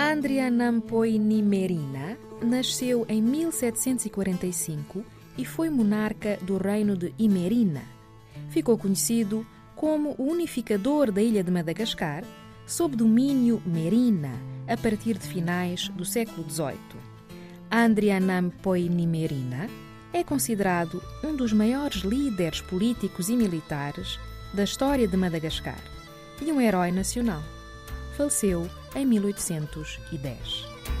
Andrianampoinimerina nasceu em 1745 e foi monarca do reino de Imerina. Ficou conhecido como o unificador da ilha de Madagascar, sob domínio merina, a partir de finais do século XVIII. Andrianampoinimerina é considerado um dos maiores líderes políticos e militares da história de Madagascar e um herói nacional. Faleceu em 1810.